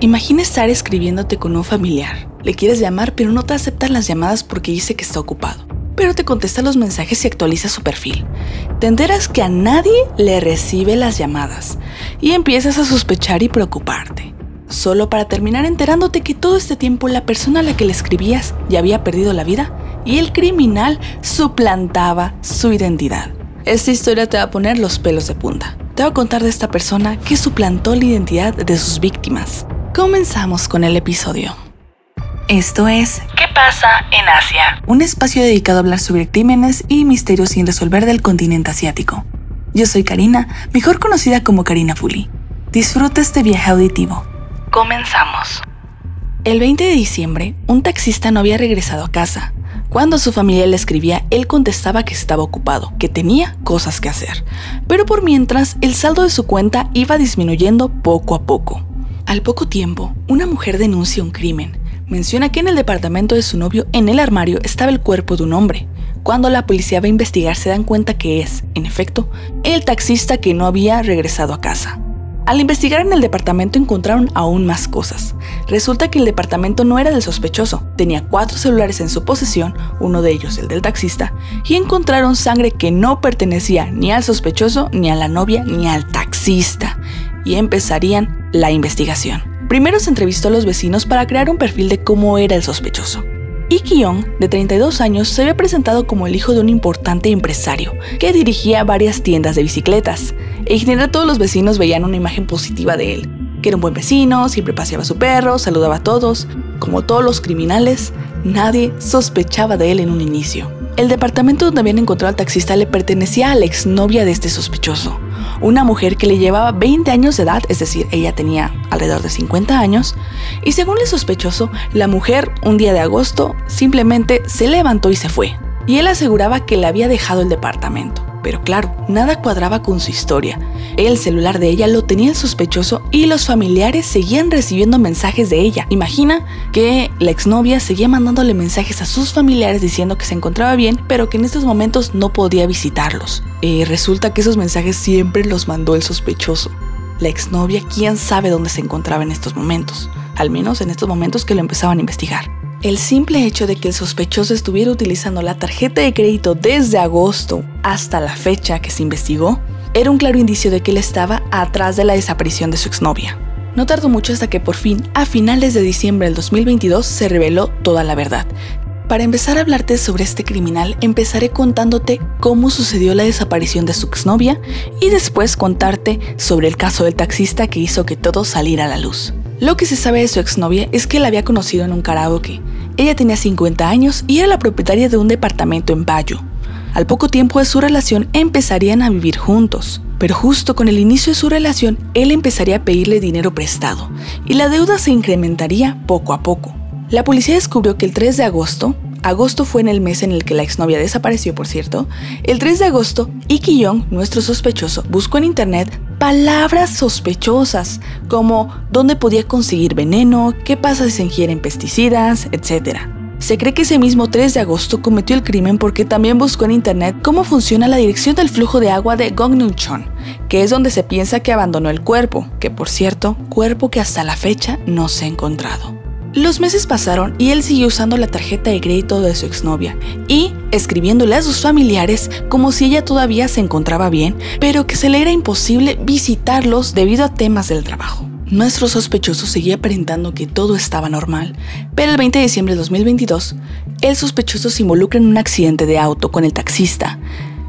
Imagina estar escribiéndote con un familiar. Le quieres llamar, pero no te aceptan las llamadas porque dice que está ocupado. Pero te contesta los mensajes y actualiza su perfil. Te enteras que a nadie le recibe las llamadas y empiezas a sospechar y preocuparte. Solo para terminar enterándote que todo este tiempo la persona a la que le escribías ya había perdido la vida y el criminal suplantaba su identidad. Esta historia te va a poner los pelos de punta. Te voy a contar de esta persona que suplantó la identidad de sus víctimas Comenzamos con el episodio. Esto es ¿Qué pasa en Asia? Un espacio dedicado a hablar sobre crímenes y misterios sin resolver del continente asiático. Yo soy Karina, mejor conocida como Karina Fuli. Disfruta este viaje auditivo. Comenzamos. El 20 de diciembre, un taxista no había regresado a casa. Cuando su familia le escribía, él contestaba que estaba ocupado, que tenía cosas que hacer. Pero por mientras, el saldo de su cuenta iba disminuyendo poco a poco. Al poco tiempo, una mujer denuncia un crimen. Menciona que en el departamento de su novio, en el armario, estaba el cuerpo de un hombre. Cuando la policía va a investigar, se dan cuenta que es, en efecto, el taxista que no había regresado a casa. Al investigar en el departamento encontraron aún más cosas. Resulta que el departamento no era del sospechoso, tenía cuatro celulares en su posesión, uno de ellos el del taxista, y encontraron sangre que no pertenecía ni al sospechoso, ni a la novia, ni al taxista, y empezarían la investigación. Primero se entrevistó a los vecinos para crear un perfil de cómo era el sospechoso. Iki Young, de 32 años, se había presentado como el hijo de un importante empresario que dirigía varias tiendas de bicicletas. En general todos los vecinos veían una imagen positiva de él, que era un buen vecino, siempre paseaba su perro, saludaba a todos. Como todos los criminales, nadie sospechaba de él en un inicio. El departamento donde habían encontrado al taxista le pertenecía a la exnovia de este sospechoso, una mujer que le llevaba 20 años de edad, es decir, ella tenía alrededor de 50 años, y según el sospechoso, la mujer un día de agosto simplemente se levantó y se fue, y él aseguraba que le había dejado el departamento. Pero claro, nada cuadraba con su historia. El celular de ella lo tenía el sospechoso y los familiares seguían recibiendo mensajes de ella. Imagina que la exnovia seguía mandándole mensajes a sus familiares diciendo que se encontraba bien, pero que en estos momentos no podía visitarlos. Y resulta que esos mensajes siempre los mandó el sospechoso. La exnovia, quién sabe dónde se encontraba en estos momentos, al menos en estos momentos que lo empezaban a investigar. El simple hecho de que el sospechoso estuviera utilizando la tarjeta de crédito desde agosto hasta la fecha que se investigó era un claro indicio de que él estaba atrás de la desaparición de su exnovia. No tardó mucho hasta que por fin, a finales de diciembre del 2022, se reveló toda la verdad. Para empezar a hablarte sobre este criminal, empezaré contándote cómo sucedió la desaparición de su exnovia y después contarte sobre el caso del taxista que hizo que todo saliera a la luz. Lo que se sabe de su exnovia es que la había conocido en un karaoke. Ella tenía 50 años y era la propietaria de un departamento en Bayo. Al poco tiempo de su relación empezarían a vivir juntos, pero justo con el inicio de su relación él empezaría a pedirle dinero prestado y la deuda se incrementaría poco a poco. La policía descubrió que el 3 de agosto, agosto fue en el mes en el que la exnovia desapareció por cierto, el 3 de agosto Iki Young, nuestro sospechoso, buscó en internet palabras sospechosas como dónde podía conseguir veneno, qué pasa si se ingieren pesticidas, etc. Se cree que ese mismo 3 de agosto cometió el crimen porque también buscó en internet cómo funciona la dirección del flujo de agua de Gongnuncheon, que es donde se piensa que abandonó el cuerpo, que por cierto, cuerpo que hasta la fecha no se ha encontrado. Los meses pasaron y él siguió usando la tarjeta de crédito de su exnovia y escribiéndole a sus familiares como si ella todavía se encontraba bien, pero que se le era imposible visitarlos debido a temas del trabajo. Nuestro sospechoso seguía aparentando que todo estaba normal, pero el 20 de diciembre de 2022, el sospechoso se involucra en un accidente de auto con el taxista,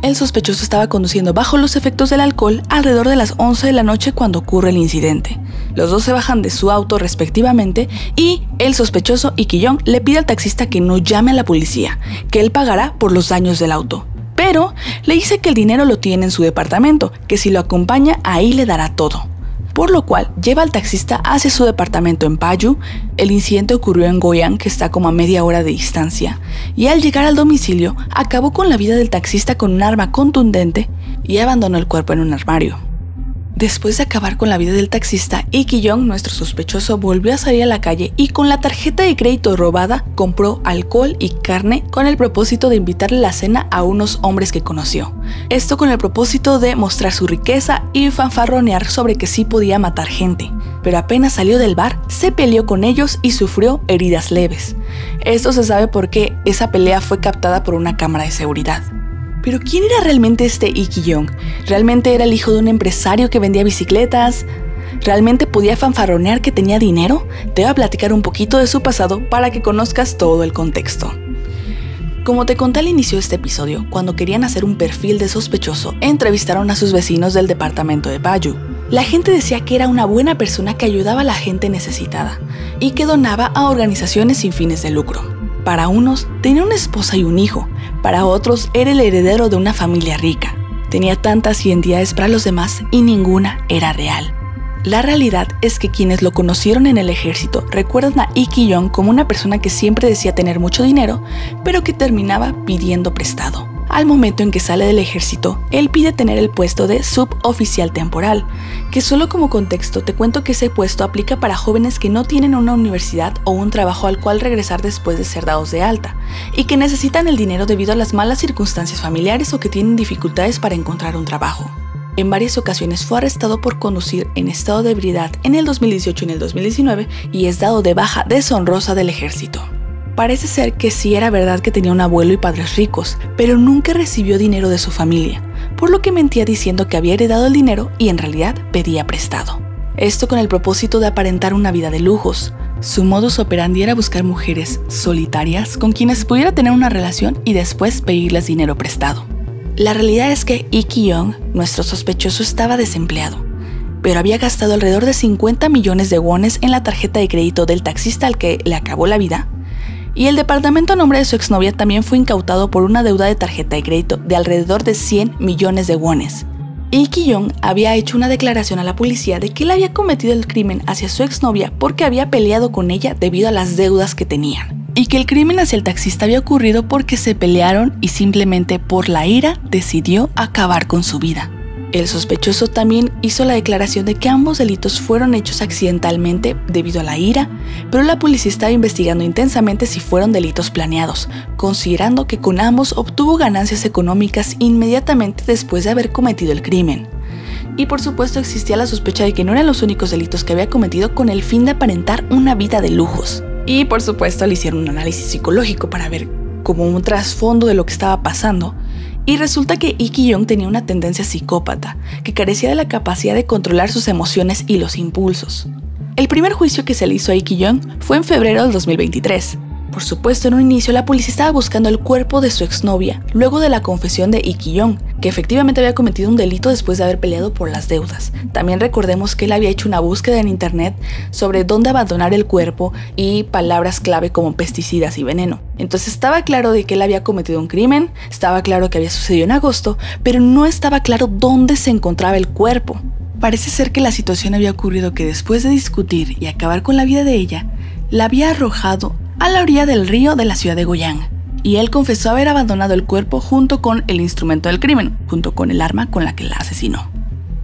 el sospechoso estaba conduciendo bajo los efectos del alcohol alrededor de las 11 de la noche cuando ocurre el incidente. Los dos se bajan de su auto respectivamente y el sospechoso Ikiyong le pide al taxista que no llame a la policía, que él pagará por los daños del auto. Pero le dice que el dinero lo tiene en su departamento, que si lo acompaña ahí le dará todo por lo cual lleva al taxista hacia su departamento en Payu. El incidente ocurrió en Goyang, que está como a media hora de distancia, y al llegar al domicilio acabó con la vida del taxista con un arma contundente y abandonó el cuerpo en un armario. Después de acabar con la vida del taxista, Iki Young, nuestro sospechoso, volvió a salir a la calle y con la tarjeta de crédito robada compró alcohol y carne con el propósito de invitarle la cena a unos hombres que conoció. Esto con el propósito de mostrar su riqueza y fanfarronear sobre que sí podía matar gente. pero apenas salió del bar, se peleó con ellos y sufrió heridas leves. Esto se sabe porque esa pelea fue captada por una cámara de seguridad. Pero ¿quién era realmente este Iki Young? ¿Realmente era el hijo de un empresario que vendía bicicletas? ¿Realmente podía fanfarronear que tenía dinero? Te voy a platicar un poquito de su pasado para que conozcas todo el contexto. Como te conté al inicio de este episodio, cuando querían hacer un perfil de sospechoso, entrevistaron a sus vecinos del departamento de Bayu. La gente decía que era una buena persona que ayudaba a la gente necesitada y que donaba a organizaciones sin fines de lucro. Para unos, tenía una esposa y un hijo, para otros, era el heredero de una familia rica. Tenía tantas identidades para los demás y ninguna era real. La realidad es que quienes lo conocieron en el ejército recuerdan a Iki Young como una persona que siempre decía tener mucho dinero, pero que terminaba pidiendo prestado. Al momento en que sale del ejército, él pide tener el puesto de suboficial temporal, que solo como contexto te cuento que ese puesto aplica para jóvenes que no tienen una universidad o un trabajo al cual regresar después de ser dados de alta, y que necesitan el dinero debido a las malas circunstancias familiares o que tienen dificultades para encontrar un trabajo. En varias ocasiones fue arrestado por conducir en estado de ebriedad en el 2018 y en el 2019 y es dado de baja deshonrosa del ejército. Parece ser que sí era verdad que tenía un abuelo y padres ricos, pero nunca recibió dinero de su familia, por lo que mentía diciendo que había heredado el dinero y en realidad pedía prestado. Esto con el propósito de aparentar una vida de lujos. Su modus operandi era buscar mujeres solitarias con quienes pudiera tener una relación y después pedirles dinero prestado. La realidad es que Iki Young, nuestro sospechoso, estaba desempleado, pero había gastado alrededor de 50 millones de wones en la tarjeta de crédito del taxista al que le acabó la vida, y el departamento a nombre de su exnovia también fue incautado por una deuda de tarjeta de crédito de alrededor de 100 millones de wones. Iki Young había hecho una declaración a la policía de que él había cometido el crimen hacia su exnovia porque había peleado con ella debido a las deudas que tenían y que el crimen hacia el taxista había ocurrido porque se pelearon y simplemente por la ira decidió acabar con su vida. El sospechoso también hizo la declaración de que ambos delitos fueron hechos accidentalmente debido a la ira, pero la policía estaba investigando intensamente si fueron delitos planeados, considerando que con ambos obtuvo ganancias económicas inmediatamente después de haber cometido el crimen. Y por supuesto existía la sospecha de que no eran los únicos delitos que había cometido con el fin de aparentar una vida de lujos. Y por supuesto le hicieron un análisis psicológico para ver como un trasfondo de lo que estaba pasando. Y resulta que Iki Young tenía una tendencia psicópata, que carecía de la capacidad de controlar sus emociones y los impulsos. El primer juicio que se le hizo a Iki Young fue en febrero del 2023, por supuesto, en un inicio la policía estaba buscando el cuerpo de su exnovia, luego de la confesión de Iki Young, que efectivamente había cometido un delito después de haber peleado por las deudas. También recordemos que él había hecho una búsqueda en internet sobre dónde abandonar el cuerpo y palabras clave como pesticidas y veneno. Entonces estaba claro de que él había cometido un crimen, estaba claro que había sucedido en agosto, pero no estaba claro dónde se encontraba el cuerpo. Parece ser que la situación había ocurrido que después de discutir y acabar con la vida de ella, la había arrojado a la orilla del río de la ciudad de Goyang, y él confesó haber abandonado el cuerpo junto con el instrumento del crimen, junto con el arma con la que la asesinó.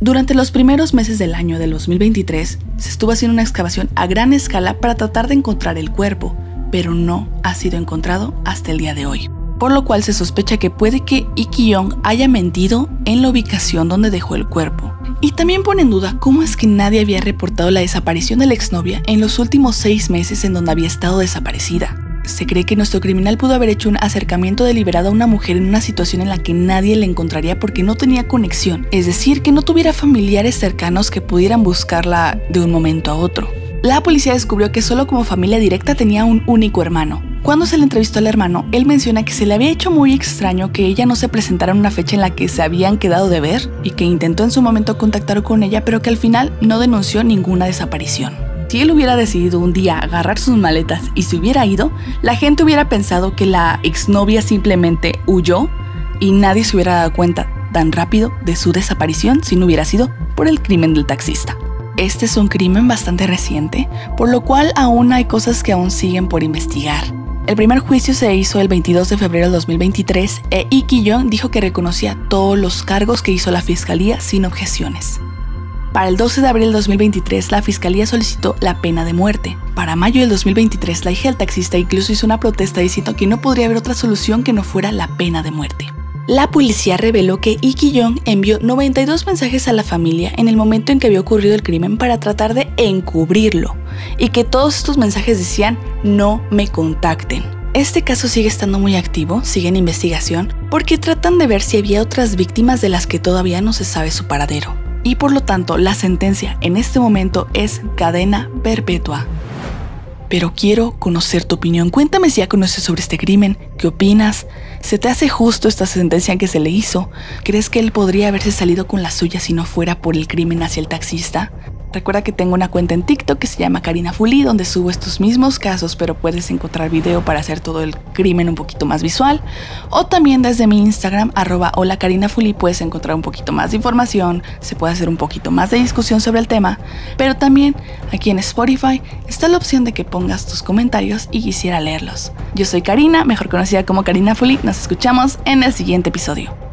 Durante los primeros meses del año del 2023, se estuvo haciendo una excavación a gran escala para tratar de encontrar el cuerpo, pero no ha sido encontrado hasta el día de hoy. Por lo cual se sospecha que puede que Iki Young haya mentido en la ubicación donde dejó el cuerpo. Y también pone en duda cómo es que nadie había reportado la desaparición de la exnovia en los últimos seis meses en donde había estado desaparecida. Se cree que nuestro criminal pudo haber hecho un acercamiento deliberado a una mujer en una situación en la que nadie le encontraría porque no tenía conexión, es decir, que no tuviera familiares cercanos que pudieran buscarla de un momento a otro. La policía descubrió que solo como familia directa tenía un único hermano, cuando se le entrevistó al hermano, él menciona que se le había hecho muy extraño que ella no se presentara en una fecha en la que se habían quedado de ver y que intentó en su momento contactar con ella, pero que al final no denunció ninguna desaparición. Si él hubiera decidido un día agarrar sus maletas y se hubiera ido, la gente hubiera pensado que la exnovia simplemente huyó y nadie se hubiera dado cuenta tan rápido de su desaparición si no hubiera sido por el crimen del taxista. Este es un crimen bastante reciente, por lo cual aún hay cosas que aún siguen por investigar. El primer juicio se hizo el 22 de febrero de 2023 e Iki Young dijo que reconocía todos los cargos que hizo la fiscalía sin objeciones. Para el 12 de abril del 2023, la fiscalía solicitó la pena de muerte. Para mayo del 2023, la hija del taxista incluso hizo una protesta diciendo que no podría haber otra solución que no fuera la pena de muerte. La policía reveló que Iki Young envió 92 mensajes a la familia en el momento en que había ocurrido el crimen para tratar de encubrirlo y que todos estos mensajes decían no me contacten. Este caso sigue estando muy activo, sigue en investigación, porque tratan de ver si había otras víctimas de las que todavía no se sabe su paradero. Y por lo tanto, la sentencia en este momento es cadena perpetua pero quiero conocer tu opinión. Cuéntame si ya conoces sobre este crimen, qué opinas, ¿se te hace justo esta sentencia que se le hizo? ¿Crees que él podría haberse salido con la suya si no fuera por el crimen hacia el taxista? Recuerda que tengo una cuenta en TikTok que se llama Karina Fuli, donde subo estos mismos casos, pero puedes encontrar video para hacer todo el crimen un poquito más visual. O también desde mi Instagram, arroba hola Karina Fuli, puedes encontrar un poquito más de información, se puede hacer un poquito más de discusión sobre el tema. Pero también aquí en Spotify está la opción de que pongas tus comentarios y quisiera leerlos. Yo soy Karina, mejor conocida como Karina Fuli, nos escuchamos en el siguiente episodio.